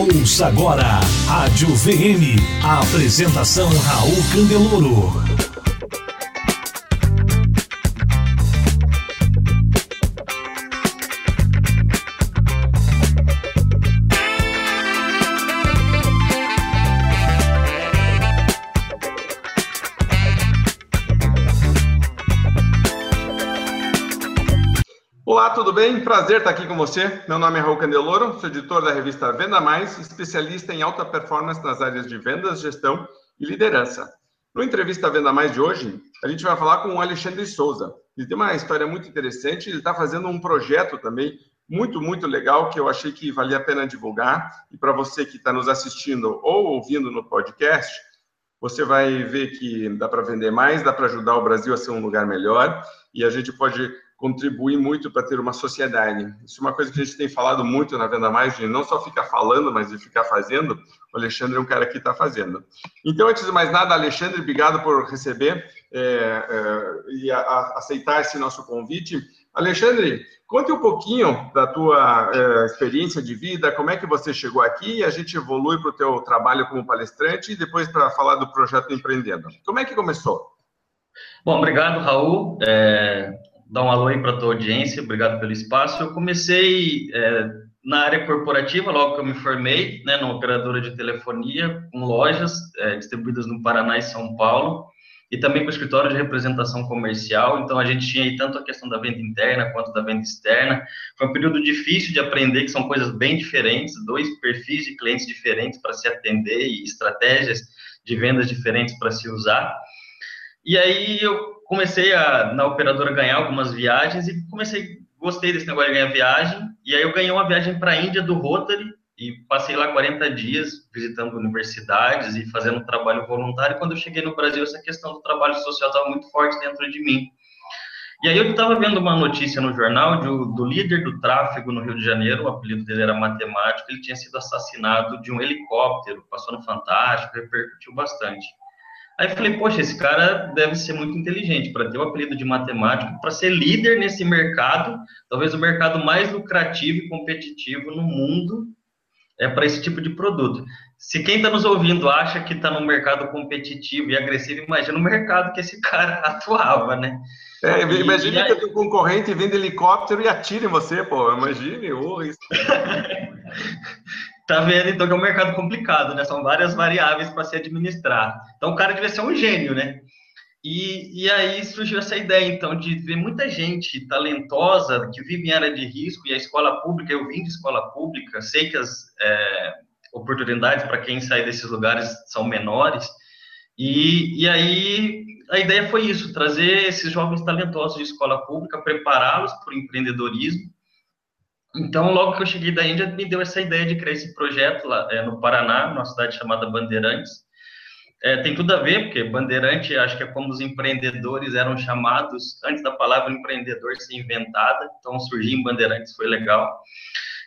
Ouça agora Rádio VM. A apresentação Raul Candeloro. Tudo bem? Prazer estar aqui com você. Meu nome é Raul Candeloro, sou editor da revista Venda Mais, especialista em alta performance nas áreas de vendas, gestão e liderança. No entrevista Venda Mais de hoje, a gente vai falar com o Alexandre Souza. Ele tem uma história muito interessante, ele está fazendo um projeto também muito, muito legal que eu achei que valia a pena divulgar. E para você que está nos assistindo ou ouvindo no podcast, você vai ver que dá para vender mais, dá para ajudar o Brasil a ser um lugar melhor e a gente pode contribuir muito para ter uma sociedade. Isso é uma coisa que a gente tem falado muito na Venda Mais, de não só ficar falando, mas de ficar fazendo. O Alexandre é um cara que está fazendo. Então, antes de mais nada, Alexandre, obrigado por receber é, é, e a, a aceitar esse nosso convite. Alexandre, conte um pouquinho da tua é, experiência de vida, como é que você chegou aqui e a gente evolui para o teu trabalho como palestrante e depois para falar do projeto Empreendendo. Como é que começou? Bom, obrigado, Raul. É, dar um alô aí para a tua audiência, obrigado pelo espaço. Eu comecei é, na área corporativa, logo que eu me formei, né, numa operadora de telefonia, com lojas é, distribuídas no Paraná e São Paulo, e também com escritório de representação comercial. Então, a gente tinha aí tanto a questão da venda interna quanto da venda externa. Foi um período difícil de aprender, que são coisas bem diferentes, dois perfis de clientes diferentes para se atender e estratégias de vendas diferentes para se usar. E aí eu comecei a, na operadora, ganhar algumas viagens e comecei, gostei desse negócio de ganhar viagem. E aí eu ganhei uma viagem para a Índia do Rotary e passei lá 40 dias visitando universidades e fazendo trabalho voluntário. Quando eu cheguei no Brasil, essa questão do trabalho social estava muito forte dentro de mim. E aí eu estava vendo uma notícia no jornal de, do líder do tráfego no Rio de Janeiro, o apelido dele era matemático, ele tinha sido assassinado de um helicóptero, passou no Fantástico, repercutiu bastante. Aí eu falei, poxa, esse cara deve ser muito inteligente para ter o apelido de matemático, para ser líder nesse mercado, talvez o mercado mais lucrativo e competitivo no mundo é para esse tipo de produto. Se quem está nos ouvindo acha que está no mercado competitivo e agressivo, imagina o mercado que esse cara atuava, né? É, imagine que o concorrente vende helicóptero e atira em você, pô. Imagine, oh, isso. Tá vendo, então, que é um mercado complicado, né? São várias variáveis para se administrar. Então, o cara devia ser um gênio, né? E, e aí surgiu essa ideia, então, de ver muita gente talentosa que vive em área de risco e a escola pública, eu vim de escola pública, sei que as é, oportunidades para quem sai desses lugares são menores, e, e aí a ideia foi isso, trazer esses jovens talentosos de escola pública, prepará-los para o empreendedorismo, então, logo que eu cheguei da Índia, me deu essa ideia de criar esse projeto lá é, no Paraná, numa cidade chamada Bandeirantes. É, tem tudo a ver, porque Bandeirante, acho que é como os empreendedores eram chamados, antes da palavra empreendedor ser inventada, então surgir em Bandeirantes foi legal.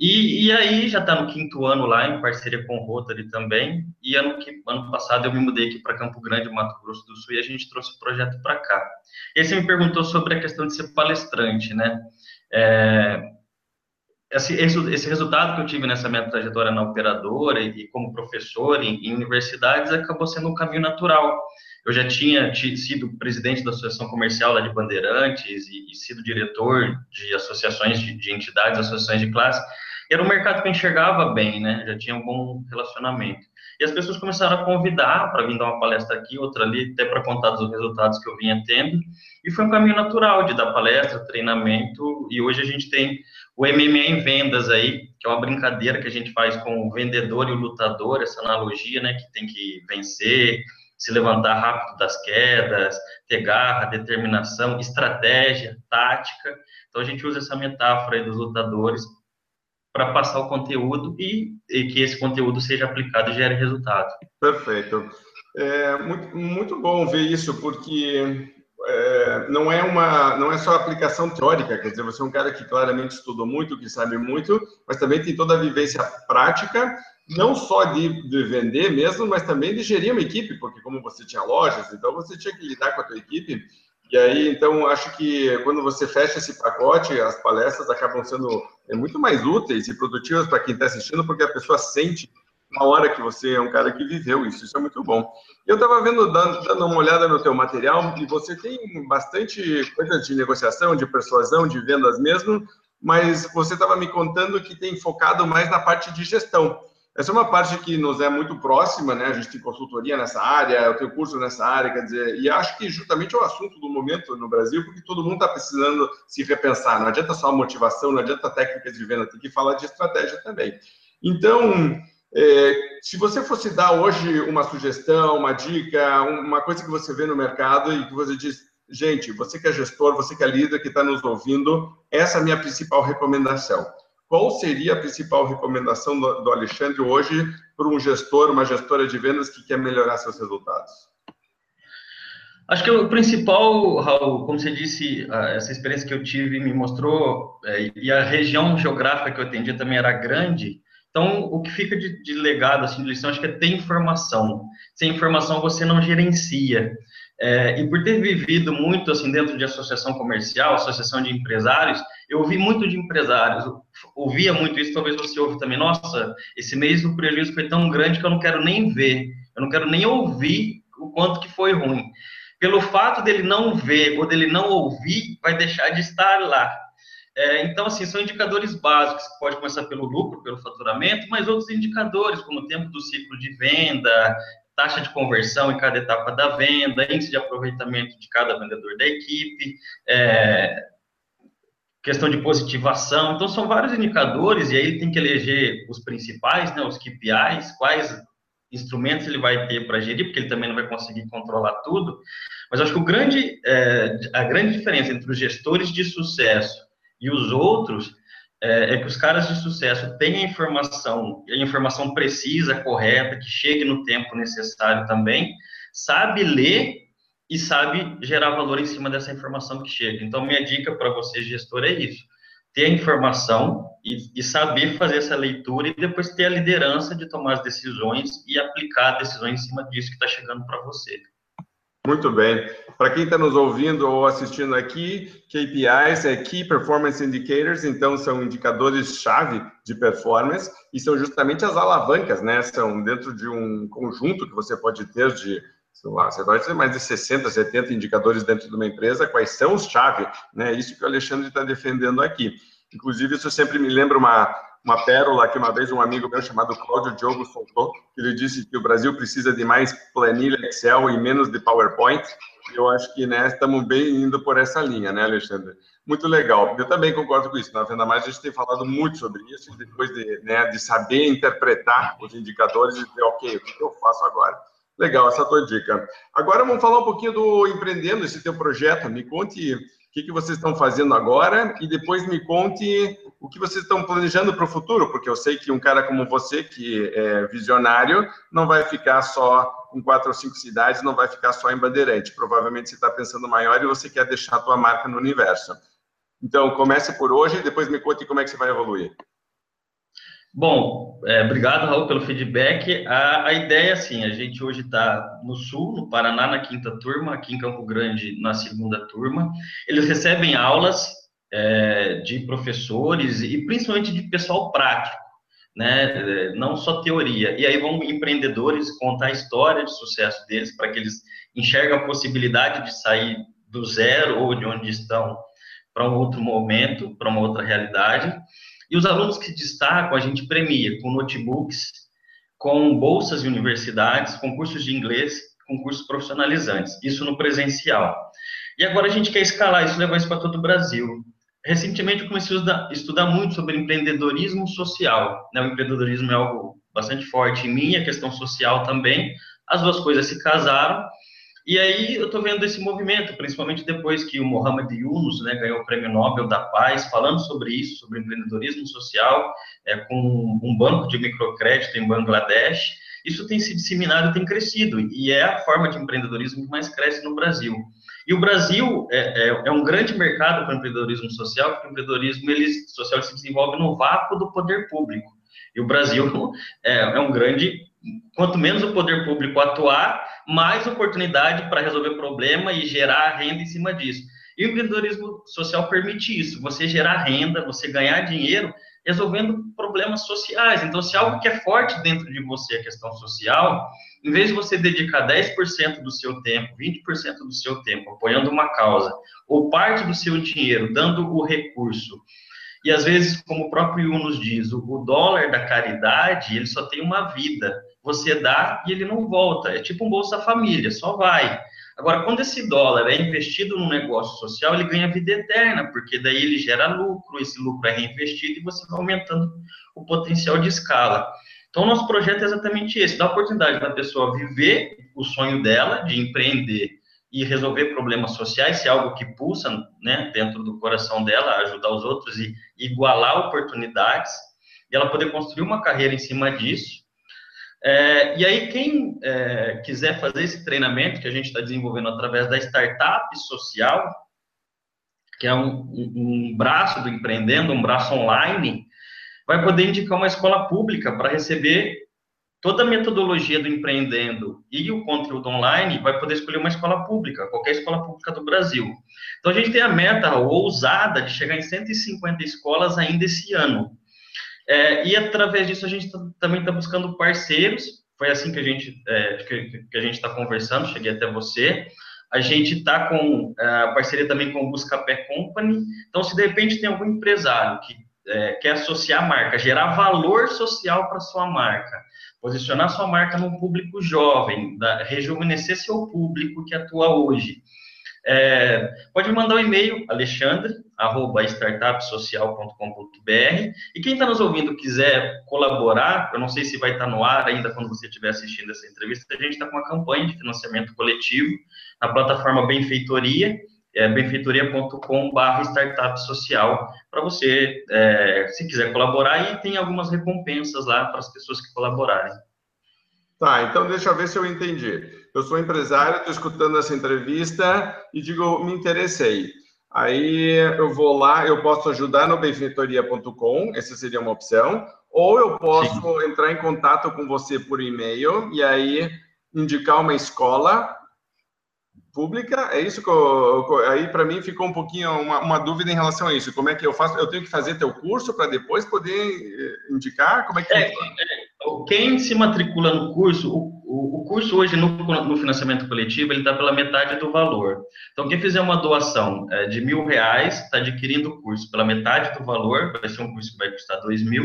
E, e aí já está no quinto ano lá, em parceria com o Rotary também, e ano, ano passado eu me mudei aqui para Campo Grande, Mato Grosso do Sul, e a gente trouxe o projeto para cá. E aí você me perguntou sobre a questão de ser palestrante, né? É, esse, esse, resultado que eu tive nessa minha trajetória na operadora e, e como professor em, em, universidades acabou sendo um caminho natural. Eu já tinha sido presidente da Associação Comercial lá de Bandeirantes e, e sido diretor de associações de, de, entidades, associações de classe. Era um mercado que eu enxergava bem, né? Já tinha um bom relacionamento. E as pessoas começaram a convidar para vir dar uma palestra aqui, outra ali, até para contar dos resultados que eu vinha tendo. E foi um caminho natural de dar palestra, treinamento. E hoje a gente tem o MMA em vendas aí, que é uma brincadeira que a gente faz com o vendedor e o lutador, essa analogia, né, que tem que vencer, se levantar rápido das quedas, ter garra, determinação, estratégia, tática. Então a gente usa essa metáfora aí dos lutadores para passar o conteúdo e, e, que esse conteúdo seja aplicado e gere resultado. Perfeito. É muito, muito bom ver isso, porque é, não é uma não é só aplicação teórica, quer dizer, você é um cara que claramente estudou muito, que sabe muito, mas também tem toda a vivência prática, não só de, de vender mesmo, mas também de gerir uma equipe, porque como você tinha lojas, então você tinha que lidar com a tua equipe, E aí, então, acho que quando você fecha esse pacote, as palestras acabam sendo é, muito mais úteis e produtivas para quem está assistindo, porque a pessoa sente na hora que você é um cara que viveu isso. Isso é muito bom. Eu estava vendo, dando, uma olhada no teu material, e você tem bastante coisa de negociação, de persuasão, de vendas mesmo, mas você estava me contando que tem focado mais na parte de gestão. Essa é uma parte que nos é muito próxima, né? A gente tem consultoria nessa área, eu tenho curso nessa área, quer dizer, e acho que justamente é o assunto do momento no Brasil, porque todo mundo está precisando se repensar. Não adianta só motivação, não adianta técnicas de venda, tem que falar de estratégia também. Então, é, se você fosse dar hoje uma sugestão, uma dica, uma coisa que você vê no mercado e que você diz, gente, você que é gestor, você que é líder, que está nos ouvindo, essa é a minha principal recomendação qual seria a principal recomendação do, Alexandre hoje para um gestor, uma gestora de vendas que quer melhorar seus resultados? Acho que o principal, Raul, como você disse, essa experiência que eu tive me mostrou, é, e a região geográfica que eu atendia também era grande, então o que fica de, de legado, assim, de lição, acho que é ter informação. Sem informação você não gerencia. É, e por ter vivido muito assim dentro de associação comercial, associação de empresários, eu ouvi muito de empresários, ouvia muito isso, talvez você ouve também, nossa, esse mês o prejuízo foi tão grande que eu não quero nem ver, eu não quero nem ouvir o quanto que foi ruim. Pelo fato dele não ver ou dele não ouvir, vai deixar de estar lá. É, então, assim, são indicadores básicos, pode começar pelo lucro, pelo faturamento, mas outros indicadores, como o tempo do ciclo de venda, taxa de conversão em cada etapa da venda, índice de aproveitamento de cada vendedor da equipe, é, questão de positivação. Então, são vários indicadores, e aí ele tem que eleger os principais, né, os KPIs, quais instrumentos ele vai ter para gerir, porque ele também não vai conseguir controlar tudo. Mas acho que o grande, é, a grande diferença entre os gestores de sucesso e os outros é, é, que os caras de sucesso têm a informação, a informação precisa, correta, que chegue no tempo necessário também, sabe ler e sabe gerar valor em cima dessa informação que chega. Então, minha dica para você, gestor, é isso. Ter a informação e, e, saber fazer essa leitura e depois ter a liderança de tomar as decisões e aplicar decisões em cima disso que está chegando para você. Muito bem. Para quem está nos ouvindo ou assistindo aqui, KPIs é Key Performance Indicators, então são indicadores-chave de performance e são justamente as alavancas, né? São dentro de um conjunto que você pode ter de, sei lá, você pode ter mais de 60, 70 indicadores dentro de uma empresa, quais são os chave, né? Isso que o Alexandre está defendendo aqui. Inclusive, isso sempre me lembra uma, uma pérola que uma vez um amigo meu chamado Cláudio Diogo soltou, que ele disse que o Brasil precisa de mais planilha Excel e menos de PowerPoint. Eu acho que né, estamos bem indo por essa linha, né, Alexandre? Muito legal. Eu também concordo com isso. Na Venda Mais, a gente tem falado muito sobre isso, depois de, né, de saber interpretar os indicadores e dizer, ok, o que eu faço agora? Legal, essa é tua dica. Agora vamos falar um pouquinho do empreendendo, esse teu projeto. Me conte que, que vocês estão fazendo agora e depois me conte o que vocês estão planejando para o futuro, porque eu sei que um cara como você, que é visionário, não vai ficar só com quatro ou cinco cidades, não vai ficar só em Bandeirante. Provavelmente você está pensando maior e você quer deixar a tua marca no universo. Então, comece por hoje e depois me conte como é que você vai evoluir. Bom, é, obrigado, Raul, pelo feedback. A, a ideia, assim, a gente hoje está no Sul, no Paraná, na quinta turma, aqui em Campo Grande, na segunda turma. Eles recebem aulas é, de professores e principalmente de pessoal prático, né? É, não só teoria. E aí vão empreendedores contar a história de sucesso deles para que eles enxerguem a possibilidade de sair do zero ou de onde estão para um outro momento, para uma outra realidade. E os alunos que destacam, a gente premia com notebooks, com bolsas de universidades, com cursos de inglês, com cursos profissionalizantes, isso no presencial. E agora a gente quer escalar isso, levar isso para todo o Brasil. Recentemente eu comecei a estudar muito sobre empreendedorismo social. Né? O empreendedorismo é algo bastante forte em mim, a questão social também. As duas coisas se casaram e aí eu estou vendo esse movimento, principalmente depois que o Mohamed Yunus né, ganhou o Prêmio Nobel da Paz, falando sobre isso, sobre empreendedorismo social, é, com um banco de microcrédito em Bangladesh. Isso tem se disseminado tem crescido, e é a forma de empreendedorismo que mais cresce no Brasil. E o Brasil é, é, é um grande mercado para o empreendedorismo social, porque o empreendedorismo ele, social se desenvolve no vácuo do poder público. E o Brasil é, é um grande quanto menos o poder público atuar, mais oportunidade para resolver problema e gerar renda em cima disso. E o empreendedorismo social permite isso, você gerar renda, você ganhar dinheiro resolvendo problemas sociais. Então, se algo que é forte dentro de você, a questão social, em vez de você dedicar 10% do seu tempo, 20% do seu tempo apoiando uma causa, ou parte do seu dinheiro dando o recurso, e às vezes, como o próprio Yu nos diz, o dólar da caridade, ele só tem uma vida. Você dá e ele não volta. É tipo um Bolsa Família, só vai. Agora, quando esse dólar é investido num negócio social, ele ganha vida eterna, porque daí ele gera lucro, esse lucro é reinvestido e você vai aumentando o potencial de escala. Então, nosso projeto é exatamente esse: a oportunidade da pessoa viver o sonho dela de empreender e resolver problemas sociais, se é algo que pulsa né, dentro do coração dela, ajudar os outros e igualar oportunidades, e ela poder construir uma carreira em cima disso é, e aí, quem é, quiser fazer esse treinamento que a gente está desenvolvendo através da startup social, que é um, um, um, braço do empreendendo, um braço online, vai poder indicar uma escola pública para receber toda a metodologia do empreendendo e o conteúdo online, vai poder escolher uma escola pública, qualquer escola pública do Brasil. Então, a gente tem a meta ousada de chegar em 150 escolas ainda esse ano. É, e através disso a gente tá, também está buscando parceiros. Foi assim que a gente é, que, que, a gente está conversando. Cheguei até você. A gente está com é, a parceria também com o Buscapé Company. Então, se de repente tem algum empresário que é, quer associar a marca, gerar valor social para sua marca, posicionar sua marca num público jovem, da, rejuvenescer seu público que atua hoje, é, pode me mandar um e-mail, alexandre.startupsocial.com.br. E quem está nos ouvindo quiser colaborar, eu não sei se vai estar tá no ar ainda quando você estiver assistindo essa entrevista, a gente está com uma campanha de financiamento coletivo na plataforma Benfeitoria, é, benfeitoria.com.br para você, é, se quiser colaborar, e tem algumas recompensas lá para as pessoas que colaborarem. Tá, então deixa eu ver se eu entendi. Eu sou empresário, estou escutando essa entrevista e digo, me interessei. Aí eu vou lá, eu posso ajudar no benfeitoria.com, essa seria uma opção, ou eu posso Sim. entrar em contato com você por e-mail e aí indicar uma escola pública. É isso que eu, aí para mim ficou um pouquinho uma, uma, dúvida em relação a isso. Como é que eu faço? Eu tenho que fazer teu curso para depois poder eh, indicar? Como é que é, é, quem se matricula no curso, o, o, curso hoje no, no, financiamento coletivo ele está pela metade do valor. Então quem fizer uma doação é, de mil reais está adquirindo o curso pela metade do valor. Vai ser um curso que vai custar dois mil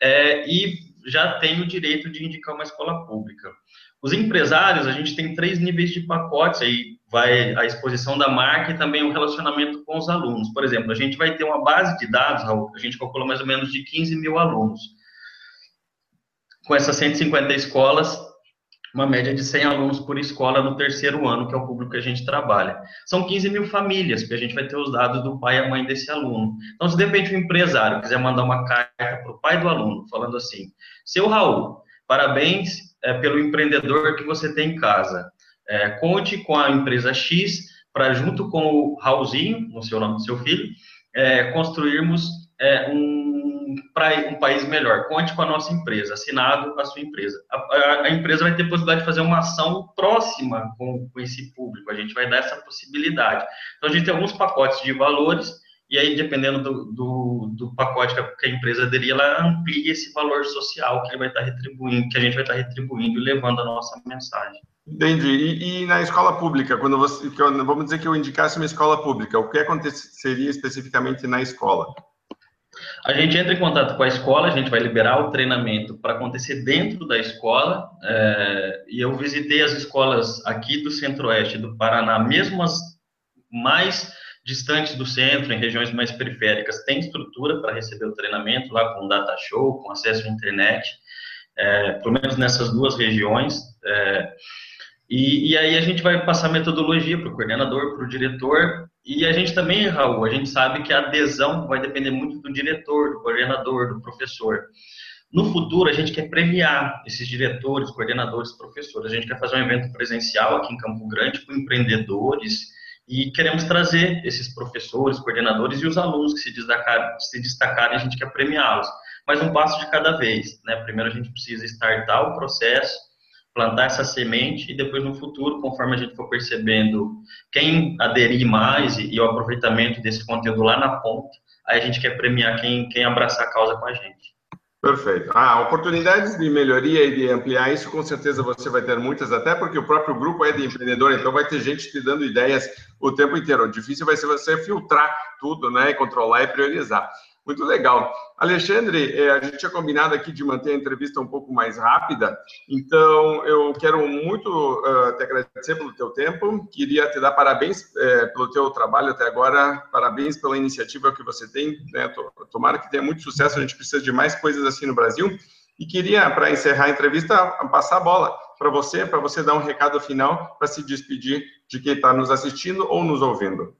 é, e já tem o direito de indicar uma escola pública. Os empresários, a gente tem três níveis de pacotes, aí vai a exposição da marca e também o relacionamento com os alunos. Por exemplo, a gente vai ter uma base de dados, Raul, a gente calculou mais ou menos de 15 mil alunos. Com essas 150 escolas, uma média de 100 alunos por escola no terceiro ano, que é o público que a gente trabalha. São 15 mil famílias, porque a gente vai ter os dados do pai e a mãe desse aluno. Então, se de repente o um empresário quiser mandar uma carta para o pai do aluno, falando assim, seu Raul, parabéns é, pelo empreendedor que você tem em casa. É, conte com a empresa X para, junto com o Raulzinho, no seu nome do seu filho, é, construirmos um, pra, um país melhor. Conte com a nossa empresa, assinado a sua empresa. A, a, a empresa vai ter possibilidade de fazer uma ação próxima com, com esse público, a gente vai dar essa possibilidade. Então, a gente tem alguns pacotes de valores e aí, dependendo do, do, do, pacote que a empresa aderir, ela amplia esse valor social que ele vai estar retribuindo, que a gente vai estar retribuindo e levando a nossa mensagem. Entendi. E, e na escola pública, quando você, vamos dizer que eu indicasse uma escola pública, o que aconteceria especificamente na escola? A gente entra em contato com a escola, a gente vai liberar o treinamento para acontecer dentro da escola. É, e eu visitei as escolas aqui do Centro-Oeste do Paraná, mesmo as mais distantes do centro, em regiões mais periféricas, tem estrutura para receber o treinamento lá com data show, com acesso à internet, é, pelo menos nessas duas regiões. É, e, e, aí a gente vai passar metodologia para o coordenador, para o diretor, e a gente também, Raul, a gente sabe que a adesão vai depender muito do diretor, do coordenador, do professor. No futuro, a gente quer premiar esses diretores, coordenadores, professores. A gente quer fazer um evento presencial aqui em Campo Grande com empreendedores, e queremos trazer esses professores, coordenadores e os alunos que se destacarem, se destacarem a gente quer premiá-los. Mas um passo de cada vez. Né? Primeiro a gente precisa startar o processo, plantar essa semente e depois no futuro, conforme a gente for percebendo quem aderir mais e, e o aproveitamento desse conteúdo lá na ponta, aí a gente quer premiar quem, quem abraçar a causa com a gente. Perfeito. Ah, oportunidades de melhoria e de ampliar isso, com certeza você vai ter muitas, até porque o próprio grupo é de empreendedor, então vai ter gente te dando ideias o tempo inteiro. O difícil vai ser você filtrar tudo, né, e controlar e priorizar. Muito legal. Alexandre, é, a gente tinha combinado aqui de manter a entrevista um pouco mais rápida, então eu quero muito uh, te agradecer pelo teu tempo, queria te dar parabéns uh, pelo teu trabalho até agora, parabéns pela iniciativa que você tem, né? tomara que tenha muito sucesso, a gente precisa de mais coisas assim no Brasil, e queria, para encerrar a entrevista, passar a bola para você, para você dar um recado final, para se despedir de quem está nos assistindo ou nos ouvindo.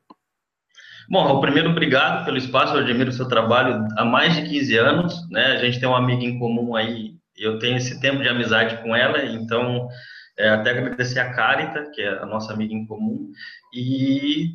Bom, primeiro, obrigado pelo espaço, eu admiro o seu trabalho há mais de 15 anos, né? A gente tem uma amiga em comum aí, eu tenho esse tempo de amizade com ela, então é, até agradecer a Carita, que é a nossa amiga em comum, e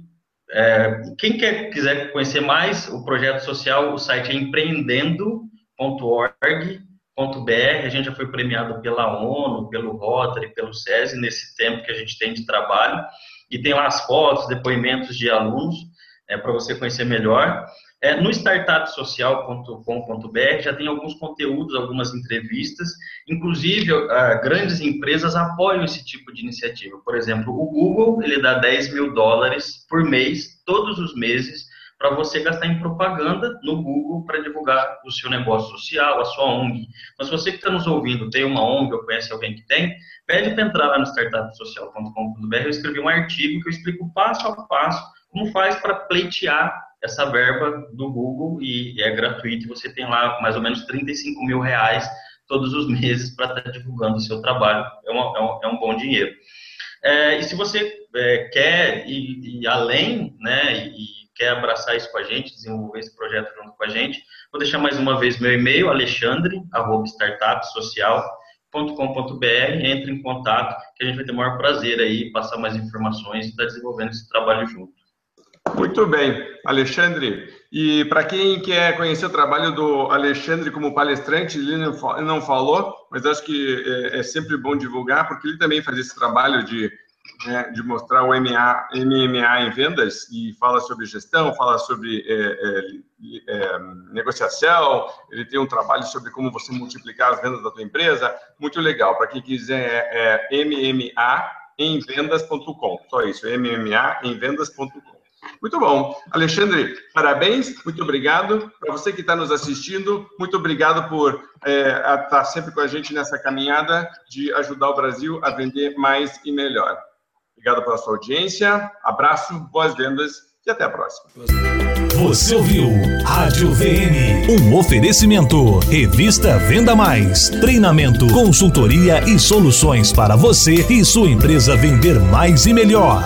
é, quem quer, quiser conhecer mais o projeto social, o site é empreendendo.org.br, a gente já foi premiado pela ONU, pelo Rotary, pelo SESI, nesse tempo que a gente tem de trabalho, e tem lá as fotos, depoimentos de alunos, é, para você conhecer melhor. É, no startupsocial.com.br já tem alguns conteúdos, algumas entrevistas, inclusive uh, grandes empresas apoiam esse tipo de iniciativa. Por exemplo, o Google ele dá 10 mil dólares por mês, todos os meses, para você gastar em propaganda no Google para divulgar o seu negócio social, a sua ONG. Mas você que está nos ouvindo tem uma ONG ou conhece alguém que tem, pede para entrar lá no startupsocial.com.br. Eu escrevi um artigo que eu explico passo a passo como faz para pleitear essa verba do Google e é gratuito. Você tem lá mais ou menos 35 mil reais todos os meses para estar tá divulgando o seu trabalho. É, uma, é, um, é um, bom dinheiro. É, e se você é, quer ir, ir, além, né, e quer abraçar isso com a gente, desenvolver esse projeto junto com a gente, vou deixar mais uma vez meu e-mail, alexandre.startupsocial.com.br, entre em contato, que a gente vai ter o maior prazer aí, passar mais informações e estar tá desenvolvendo esse trabalho junto. Muito bem, Alexandre. E para quem quer conhecer o trabalho do Alexandre como palestrante, ele não falou, mas acho que é, é sempre bom divulgar, porque ele também faz esse trabalho de, né, de mostrar o MA, MMA em vendas e fala sobre gestão, fala sobre é, é, é, negociação, ele tem um trabalho sobre como você multiplicar as vendas da tua empresa, muito legal. Para quem quiser, é, é MMA em vendas.com, só isso, MMA em vendas.com. Muito bom. Alexandre, parabéns, muito obrigado. Para você que está nos assistindo, muito obrigado por é, estar sempre com a gente nessa caminhada de ajudar o Brasil a vender mais e melhor. Obrigado pela sua audiência, abraço, boas vendas e até a próxima. Você ouviu Rádio VM, um oferecimento. Revista Venda Mais, treinamento, consultoria e soluções para você e sua empresa vender mais e melhor.